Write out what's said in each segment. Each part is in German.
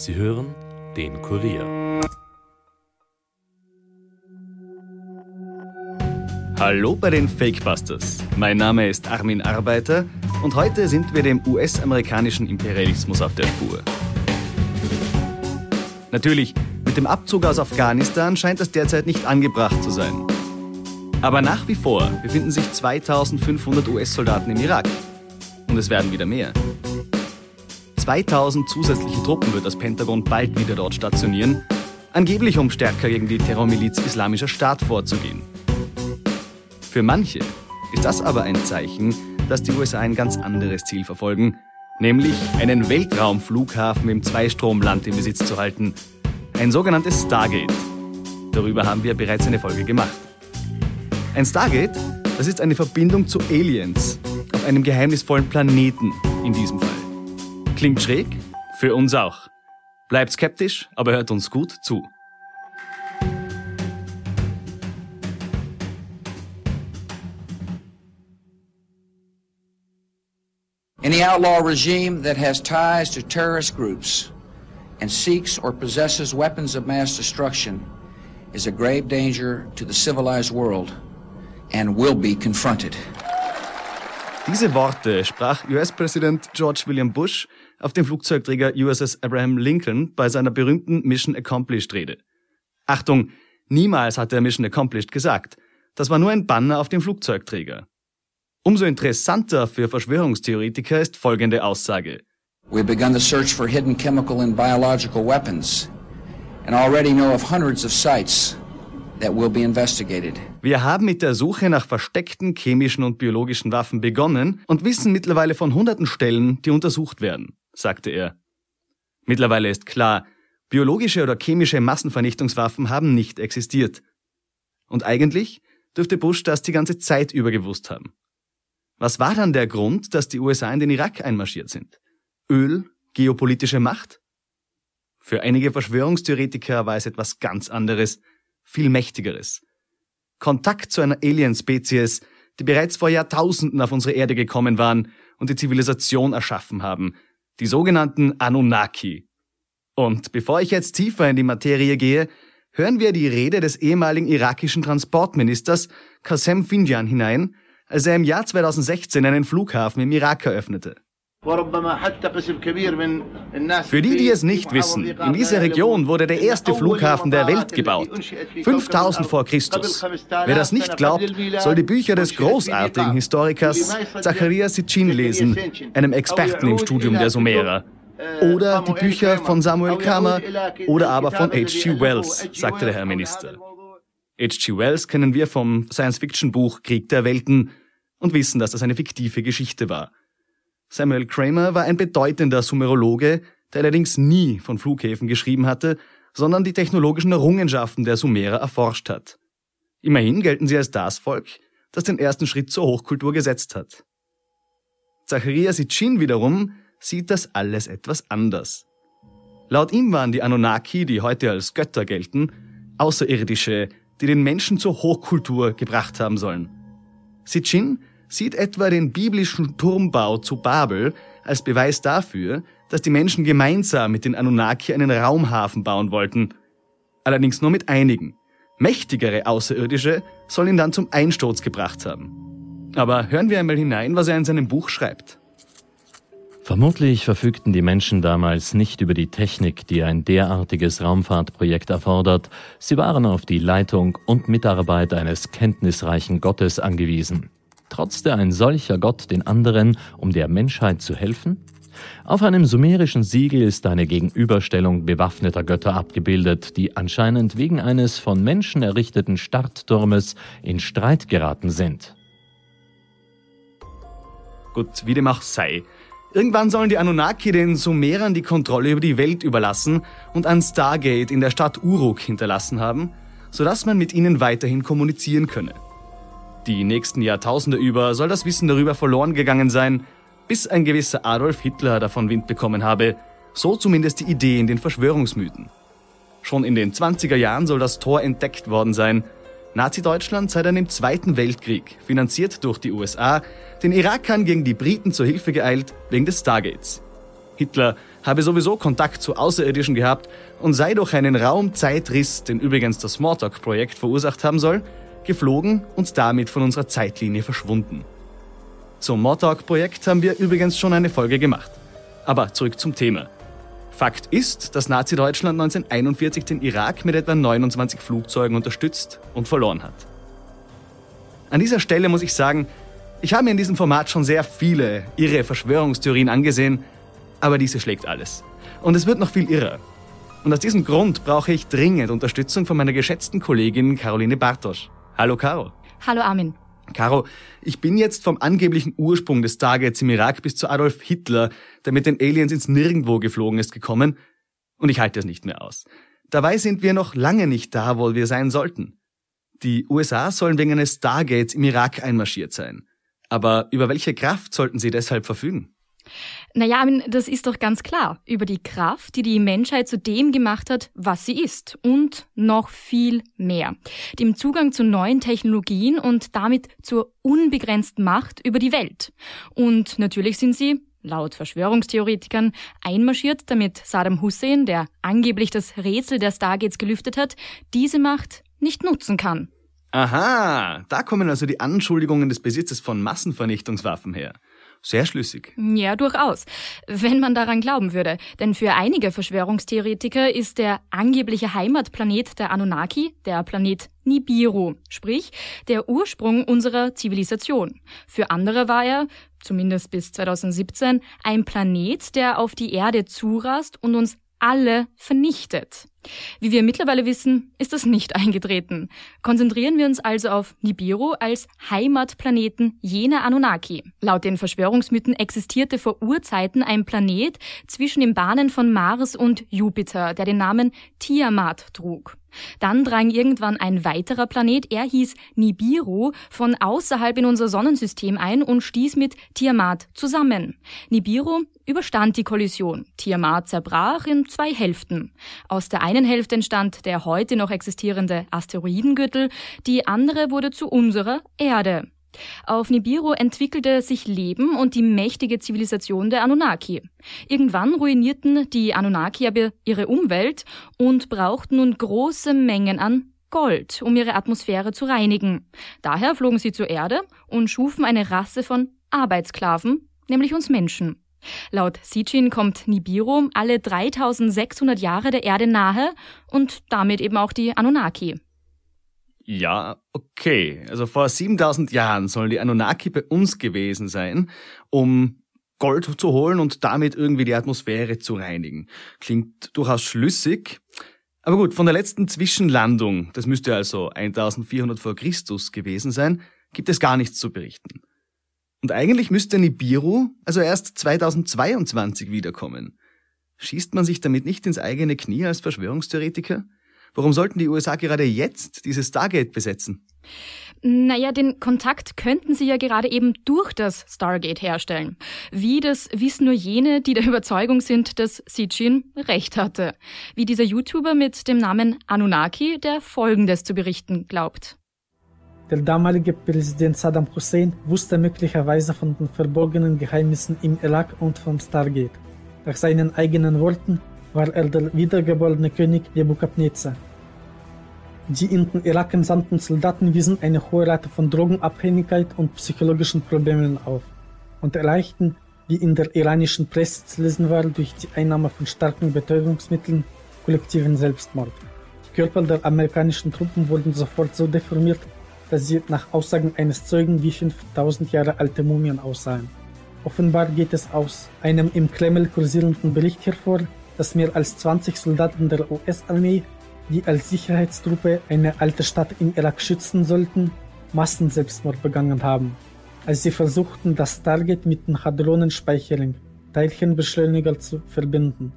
Sie hören den Kurier. Hallo bei den Fakebusters. Mein Name ist Armin Arbeiter und heute sind wir dem US-amerikanischen Imperialismus auf der Spur. Natürlich, mit dem Abzug aus Afghanistan scheint es derzeit nicht angebracht zu sein. Aber nach wie vor befinden sich 2500 US-Soldaten im Irak. Und es werden wieder mehr. 2000 zusätzliche Truppen wird das Pentagon bald wieder dort stationieren, angeblich um stärker gegen die Terrormiliz Islamischer Staat vorzugehen. Für manche ist das aber ein Zeichen, dass die USA ein ganz anderes Ziel verfolgen, nämlich einen Weltraumflughafen im Zweistromland in Besitz zu halten. Ein sogenanntes Stargate. Darüber haben wir bereits eine Folge gemacht. Ein Stargate, das ist eine Verbindung zu Aliens auf einem geheimnisvollen Planeten in diesem Fall. Klingt schräg? Für uns auch. Bleibt skeptisch, aber hört uns gut zu. Any outlaw regime that has ties to terrorist groups and seeks or possesses weapons of mass destruction is a grave danger to the civilized world and will be confronted. Diese Worte sprach US-Präsident George William Bush auf dem Flugzeugträger USS Abraham Lincoln bei seiner berühmten Mission Accomplished Rede. Achtung, niemals hat er Mission Accomplished gesagt. Das war nur ein Banner auf dem Flugzeugträger. Umso interessanter für Verschwörungstheoretiker ist folgende Aussage. We've begun the search for hidden chemical and biological weapons and already know of hundreds of sites that will be investigated. Wir haben mit der Suche nach versteckten chemischen und biologischen Waffen begonnen und wissen mittlerweile von hunderten Stellen, die untersucht werden, sagte er. Mittlerweile ist klar, biologische oder chemische Massenvernichtungswaffen haben nicht existiert. Und eigentlich dürfte Bush das die ganze Zeit über gewusst haben. Was war dann der Grund, dass die USA in den Irak einmarschiert sind? Öl, geopolitische Macht? Für einige Verschwörungstheoretiker war es etwas ganz anderes, viel mächtigeres. Kontakt zu einer Alienspezies, die bereits vor Jahrtausenden auf unsere Erde gekommen waren und die Zivilisation erschaffen haben, die sogenannten Anunnaki. Und bevor ich jetzt tiefer in die Materie gehe, hören wir die Rede des ehemaligen irakischen Transportministers Qasem Finjan hinein, als er im Jahr 2016 einen Flughafen im Irak eröffnete. Für die, die es nicht wissen, in dieser Region wurde der erste Flughafen der Welt gebaut. 5000 vor Christus. Wer das nicht glaubt, soll die Bücher des großartigen Historikers Zacharias Sitchin lesen, einem Experten im Studium der Sumerer. Oder die Bücher von Samuel Kramer oder aber von H.G. Wells, sagte der Herr Minister. H.G. Wells kennen wir vom Science-Fiction-Buch Krieg der Welten und wissen, dass das eine fiktive Geschichte war. Samuel Kramer war ein bedeutender Sumerologe, der allerdings nie von Flughäfen geschrieben hatte, sondern die technologischen Errungenschaften der Sumerer erforscht hat. Immerhin gelten sie als das Volk, das den ersten Schritt zur Hochkultur gesetzt hat. Zacharias Sitchin wiederum sieht das alles etwas anders. Laut ihm waren die Anunnaki, die heute als Götter gelten, Außerirdische, die den Menschen zur Hochkultur gebracht haben sollen. Sitchin sieht etwa den biblischen Turmbau zu Babel als Beweis dafür, dass die Menschen gemeinsam mit den Anunnaki einen Raumhafen bauen wollten. Allerdings nur mit einigen. Mächtigere Außerirdische sollen ihn dann zum Einsturz gebracht haben. Aber hören wir einmal hinein, was er in seinem Buch schreibt. Vermutlich verfügten die Menschen damals nicht über die Technik, die ein derartiges Raumfahrtprojekt erfordert. Sie waren auf die Leitung und Mitarbeit eines kenntnisreichen Gottes angewiesen. Trotzte ein solcher Gott den anderen, um der Menschheit zu helfen? Auf einem sumerischen Siegel ist eine Gegenüberstellung bewaffneter Götter abgebildet, die anscheinend wegen eines von Menschen errichteten Startturmes in Streit geraten sind. Gut, wie dem auch sei. Irgendwann sollen die Anunnaki den Sumerern die Kontrolle über die Welt überlassen und ein Stargate in der Stadt Uruk hinterlassen haben, sodass man mit ihnen weiterhin kommunizieren könne. Die nächsten Jahrtausende über soll das Wissen darüber verloren gegangen sein, bis ein gewisser Adolf Hitler davon Wind bekommen habe, so zumindest die Idee in den Verschwörungsmythen. Schon in den 20er Jahren soll das Tor entdeckt worden sein. Nazi-Deutschland sei dann im Zweiten Weltkrieg, finanziert durch die USA, den Irakern gegen die Briten zur Hilfe geeilt wegen des Stargates. Hitler habe sowieso Kontakt zu Außerirdischen gehabt und sei durch einen Raumzeitriss, den übrigens das Smalltalk-Projekt verursacht haben soll, geflogen und damit von unserer Zeitlinie verschwunden. Zum Mortalk-Projekt haben wir übrigens schon eine Folge gemacht. Aber zurück zum Thema. Fakt ist, dass Nazi-Deutschland 1941 den Irak mit etwa 29 Flugzeugen unterstützt und verloren hat. An dieser Stelle muss ich sagen, ich habe mir in diesem Format schon sehr viele irre Verschwörungstheorien angesehen, aber diese schlägt alles. Und es wird noch viel irrer. Und aus diesem Grund brauche ich dringend Unterstützung von meiner geschätzten Kollegin Caroline Bartosch. Hallo Caro. Hallo Armin. Caro, ich bin jetzt vom angeblichen Ursprung des Stargates im Irak bis zu Adolf Hitler, der mit den Aliens ins Nirgendwo geflogen ist, gekommen. Und ich halte es nicht mehr aus. Dabei sind wir noch lange nicht da, wo wir sein sollten. Die USA sollen wegen eines Stargates im Irak einmarschiert sein. Aber über welche Kraft sollten sie deshalb verfügen? Naja, das ist doch ganz klar. Über die Kraft, die die Menschheit zu dem gemacht hat, was sie ist. Und noch viel mehr. Dem Zugang zu neuen Technologien und damit zur unbegrenzten Macht über die Welt. Und natürlich sind sie laut Verschwörungstheoretikern einmarschiert, damit Saddam Hussein, der angeblich das Rätsel der Stargates gelüftet hat, diese Macht nicht nutzen kann. Aha, da kommen also die Anschuldigungen des Besitzes von Massenvernichtungswaffen her. Sehr schlüssig. Ja, durchaus. Wenn man daran glauben würde. Denn für einige Verschwörungstheoretiker ist der angebliche Heimatplanet der Anunnaki der Planet Nibiru, sprich der Ursprung unserer Zivilisation. Für andere war er, zumindest bis 2017, ein Planet, der auf die Erde zurast und uns alle vernichtet. Wie wir mittlerweile wissen, ist das nicht eingetreten. Konzentrieren wir uns also auf Nibiru als Heimatplaneten jener Anunnaki. Laut den Verschwörungsmythen existierte vor Urzeiten ein Planet zwischen den Bahnen von Mars und Jupiter, der den Namen Tiamat trug. Dann drang irgendwann ein weiterer Planet, er hieß Nibiru, von außerhalb in unser Sonnensystem ein und stieß mit Tiamat zusammen. Nibiru überstand die Kollision. Tiamat zerbrach in zwei Hälften. Aus der einen Hälfte entstand der heute noch existierende Asteroidengürtel, die andere wurde zu unserer Erde. Auf Nibiru entwickelte sich Leben und die mächtige Zivilisation der Anunnaki. Irgendwann ruinierten die Anunnaki aber ihre Umwelt und brauchten nun große Mengen an Gold, um ihre Atmosphäre zu reinigen. Daher flogen sie zur Erde und schufen eine Rasse von Arbeitssklaven, nämlich uns Menschen. Laut Sitchin kommt Nibiru alle 3600 Jahre der Erde nahe und damit eben auch die Anunnaki. Ja, okay. Also vor 7000 Jahren sollen die Anunnaki bei uns gewesen sein, um Gold zu holen und damit irgendwie die Atmosphäre zu reinigen. Klingt durchaus schlüssig. Aber gut, von der letzten Zwischenlandung, das müsste also 1400 vor Christus gewesen sein, gibt es gar nichts zu berichten. Und eigentlich müsste Nibiru also erst 2022 wiederkommen. Schießt man sich damit nicht ins eigene Knie als Verschwörungstheoretiker? Warum sollten die USA gerade jetzt dieses Stargate besetzen? Naja, den Kontakt könnten sie ja gerade eben durch das Stargate herstellen. Wie, das wissen nur jene, die der Überzeugung sind, dass Sitchin recht hatte. Wie dieser YouTuber mit dem Namen Anunnaki, der Folgendes zu berichten glaubt. Der damalige Präsident Saddam Hussein wusste möglicherweise von den verborgenen Geheimnissen im Irak und vom Stargate. Nach seinen eigenen Worten war er der wiedergeborene König Nebukadnezar. Die in den Irak entsandten Soldaten wiesen eine hohe Rate von Drogenabhängigkeit und psychologischen Problemen auf und erreichten, wie in der iranischen Presse zu lesen war, durch die Einnahme von starken Betäubungsmitteln kollektiven Selbstmord. Die Körper der amerikanischen Truppen wurden sofort so deformiert, dass sie nach Aussagen eines Zeugen wie 5000 Jahre alte Mumien aussahen. Offenbar geht es aus einem im Kreml kursierenden Bericht hervor, dass mehr als 20 Soldaten der US-Armee, die als Sicherheitstruppe eine alte Stadt im Irak schützen sollten, Massenselbstmord begangen haben, als sie versuchten, das Stargate mit dem Hadronenspeicherung, Teilchenbeschleuniger zu verbinden.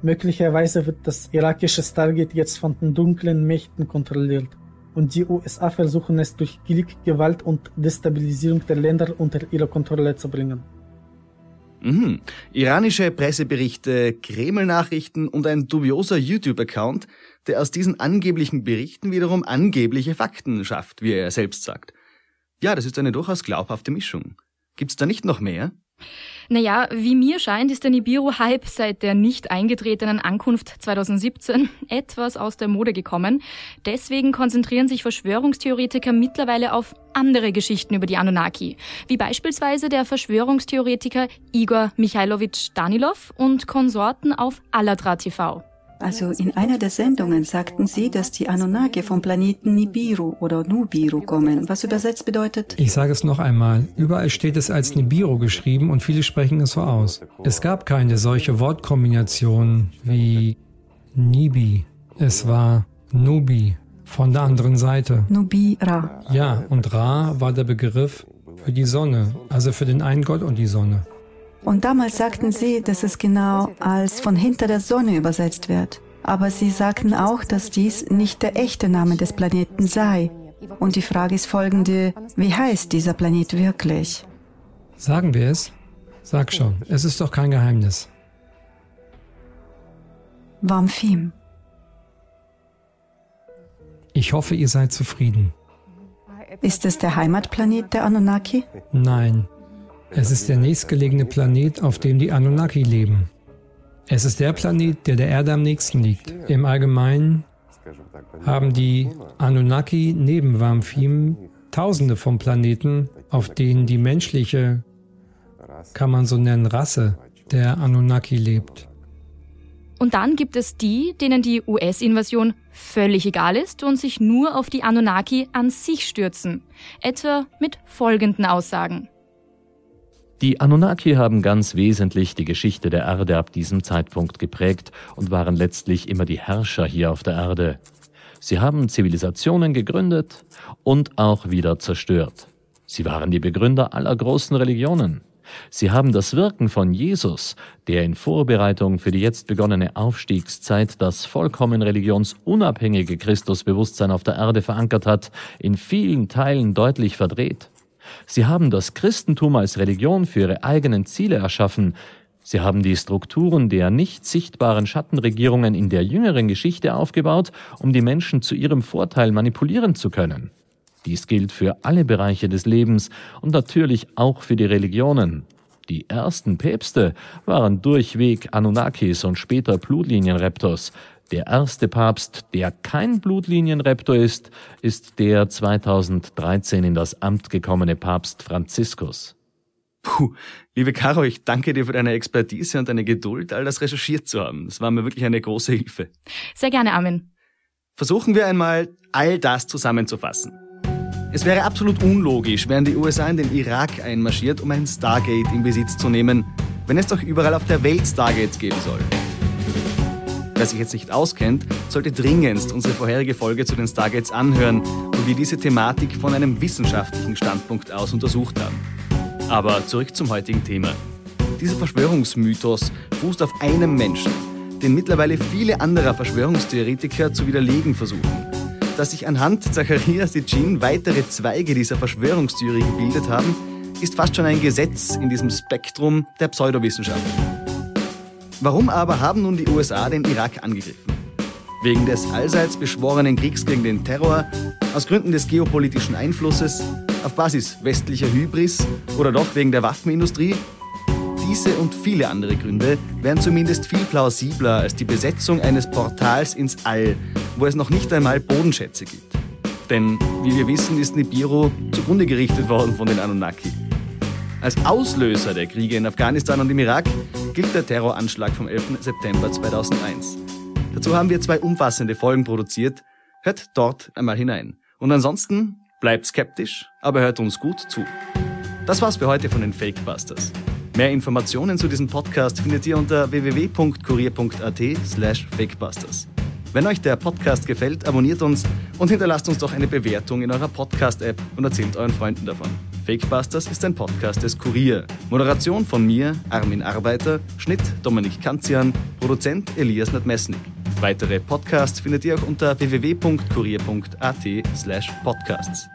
Möglicherweise wird das irakische Stargate jetzt von den dunklen Mächten kontrolliert und die USA versuchen es durch Krieg, Gewalt und Destabilisierung der Länder unter ihre Kontrolle zu bringen. Mhm. Iranische Presseberichte, Kreml-Nachrichten und ein dubioser YouTube-Account, der aus diesen angeblichen Berichten wiederum angebliche Fakten schafft, wie er selbst sagt. Ja, das ist eine durchaus glaubhafte Mischung. Gibt's da nicht noch mehr? Naja, wie mir scheint, ist der Nibiru-Hype seit der nicht eingetretenen Ankunft 2017 etwas aus der Mode gekommen. Deswegen konzentrieren sich Verschwörungstheoretiker mittlerweile auf andere Geschichten über die Anunnaki, wie beispielsweise der Verschwörungstheoretiker Igor Michailowitsch Danilov und Konsorten auf Alatra TV. Also in einer der Sendungen sagten sie, dass die Anunnaki vom Planeten Nibiru oder Nubiru kommen, was übersetzt bedeutet. Ich sage es noch einmal, überall steht es als Nibiru geschrieben und viele sprechen es so aus. Es gab keine solche Wortkombination wie Nibi. Es war Nubi von der anderen Seite. Nubi Ra. Ja, und Ra war der Begriff für die Sonne, also für den einen Gott und die Sonne. Und damals sagten sie, dass es genau als von hinter der Sonne übersetzt wird. Aber sie sagten auch, dass dies nicht der echte Name des Planeten sei. Und die Frage ist folgende, wie heißt dieser Planet wirklich? Sagen wir es? Sag schon, es ist doch kein Geheimnis. Wamphim. Ich hoffe, ihr seid zufrieden. Ist es der Heimatplanet der Anunnaki? Nein, es ist der nächstgelegene Planet, auf dem die Anunnaki leben. Es ist der Planet, der der Erde am nächsten liegt. Im Allgemeinen haben die Anunnaki neben Wamphim tausende von Planeten, auf denen die menschliche, kann man so nennen, Rasse der Anunnaki lebt. Und dann gibt es die, denen die US-Invasion völlig egal ist und sich nur auf die Anunnaki an sich stürzen. Etwa mit folgenden Aussagen. Die Anunnaki haben ganz wesentlich die Geschichte der Erde ab diesem Zeitpunkt geprägt und waren letztlich immer die Herrscher hier auf der Erde. Sie haben Zivilisationen gegründet und auch wieder zerstört. Sie waren die Begründer aller großen Religionen. Sie haben das Wirken von Jesus, der in Vorbereitung für die jetzt begonnene Aufstiegszeit das vollkommen religionsunabhängige Christusbewusstsein auf der Erde verankert hat, in vielen Teilen deutlich verdreht. Sie haben das Christentum als Religion für ihre eigenen Ziele erschaffen. Sie haben die Strukturen der nicht sichtbaren Schattenregierungen in der jüngeren Geschichte aufgebaut, um die Menschen zu ihrem Vorteil manipulieren zu können. Dies gilt für alle Bereiche des Lebens und natürlich auch für die Religionen. Die ersten Päpste waren durchweg Anunnakis und später Blutlinienreptors, der erste Papst, der kein Blutlinienreptor ist, ist der 2013 in das Amt gekommene Papst Franziskus. Puh, liebe Caro, ich danke dir für deine Expertise und deine Geduld, all das recherchiert zu haben. Das war mir wirklich eine große Hilfe. Sehr gerne, Armin. Versuchen wir einmal, all das zusammenzufassen. Es wäre absolut unlogisch, wären die USA in den Irak einmarschiert, um ein Stargate in Besitz zu nehmen, wenn es doch überall auf der Welt Stargates geben soll. Wer sich jetzt nicht auskennt, sollte dringendst unsere vorherige Folge zu den Stargates anhören, wo wir diese Thematik von einem wissenschaftlichen Standpunkt aus untersucht haben. Aber zurück zum heutigen Thema. Dieser Verschwörungsmythos fußt auf einem Menschen, den mittlerweile viele andere Verschwörungstheoretiker zu widerlegen versuchen. Dass sich anhand Zacharias Sitchin weitere Zweige dieser Verschwörungstheorie gebildet haben, ist fast schon ein Gesetz in diesem Spektrum der Pseudowissenschaft. Warum aber haben nun die USA den Irak angegriffen? Wegen des allseits beschworenen Kriegs gegen den Terror, aus Gründen des geopolitischen Einflusses, auf Basis westlicher Hybris oder doch wegen der Waffenindustrie? Diese und viele andere Gründe wären zumindest viel plausibler als die Besetzung eines Portals ins All, wo es noch nicht einmal Bodenschätze gibt. Denn, wie wir wissen, ist Nibiru zugrunde gerichtet worden von den Anunnaki. Als Auslöser der Kriege in Afghanistan und im Irak gilt der Terroranschlag vom 11. September 2001. Dazu haben wir zwei umfassende Folgen produziert. Hört dort einmal hinein. Und ansonsten bleibt skeptisch, aber hört uns gut zu. Das war's für heute von den Fakebusters. Mehr Informationen zu diesem Podcast findet ihr unter www.kurier.at slash fakebusters. Wenn euch der Podcast gefällt, abonniert uns und hinterlasst uns doch eine Bewertung in eurer Podcast-App und erzählt euren Freunden davon. Fakebusters ist ein Podcast des Kurier. Moderation von mir, Armin Arbeiter, Schnitt Dominik Kanzian, Produzent Elias Nadmesnik. Weitere Podcasts findet ihr auch unter www.kurier.at slash podcasts.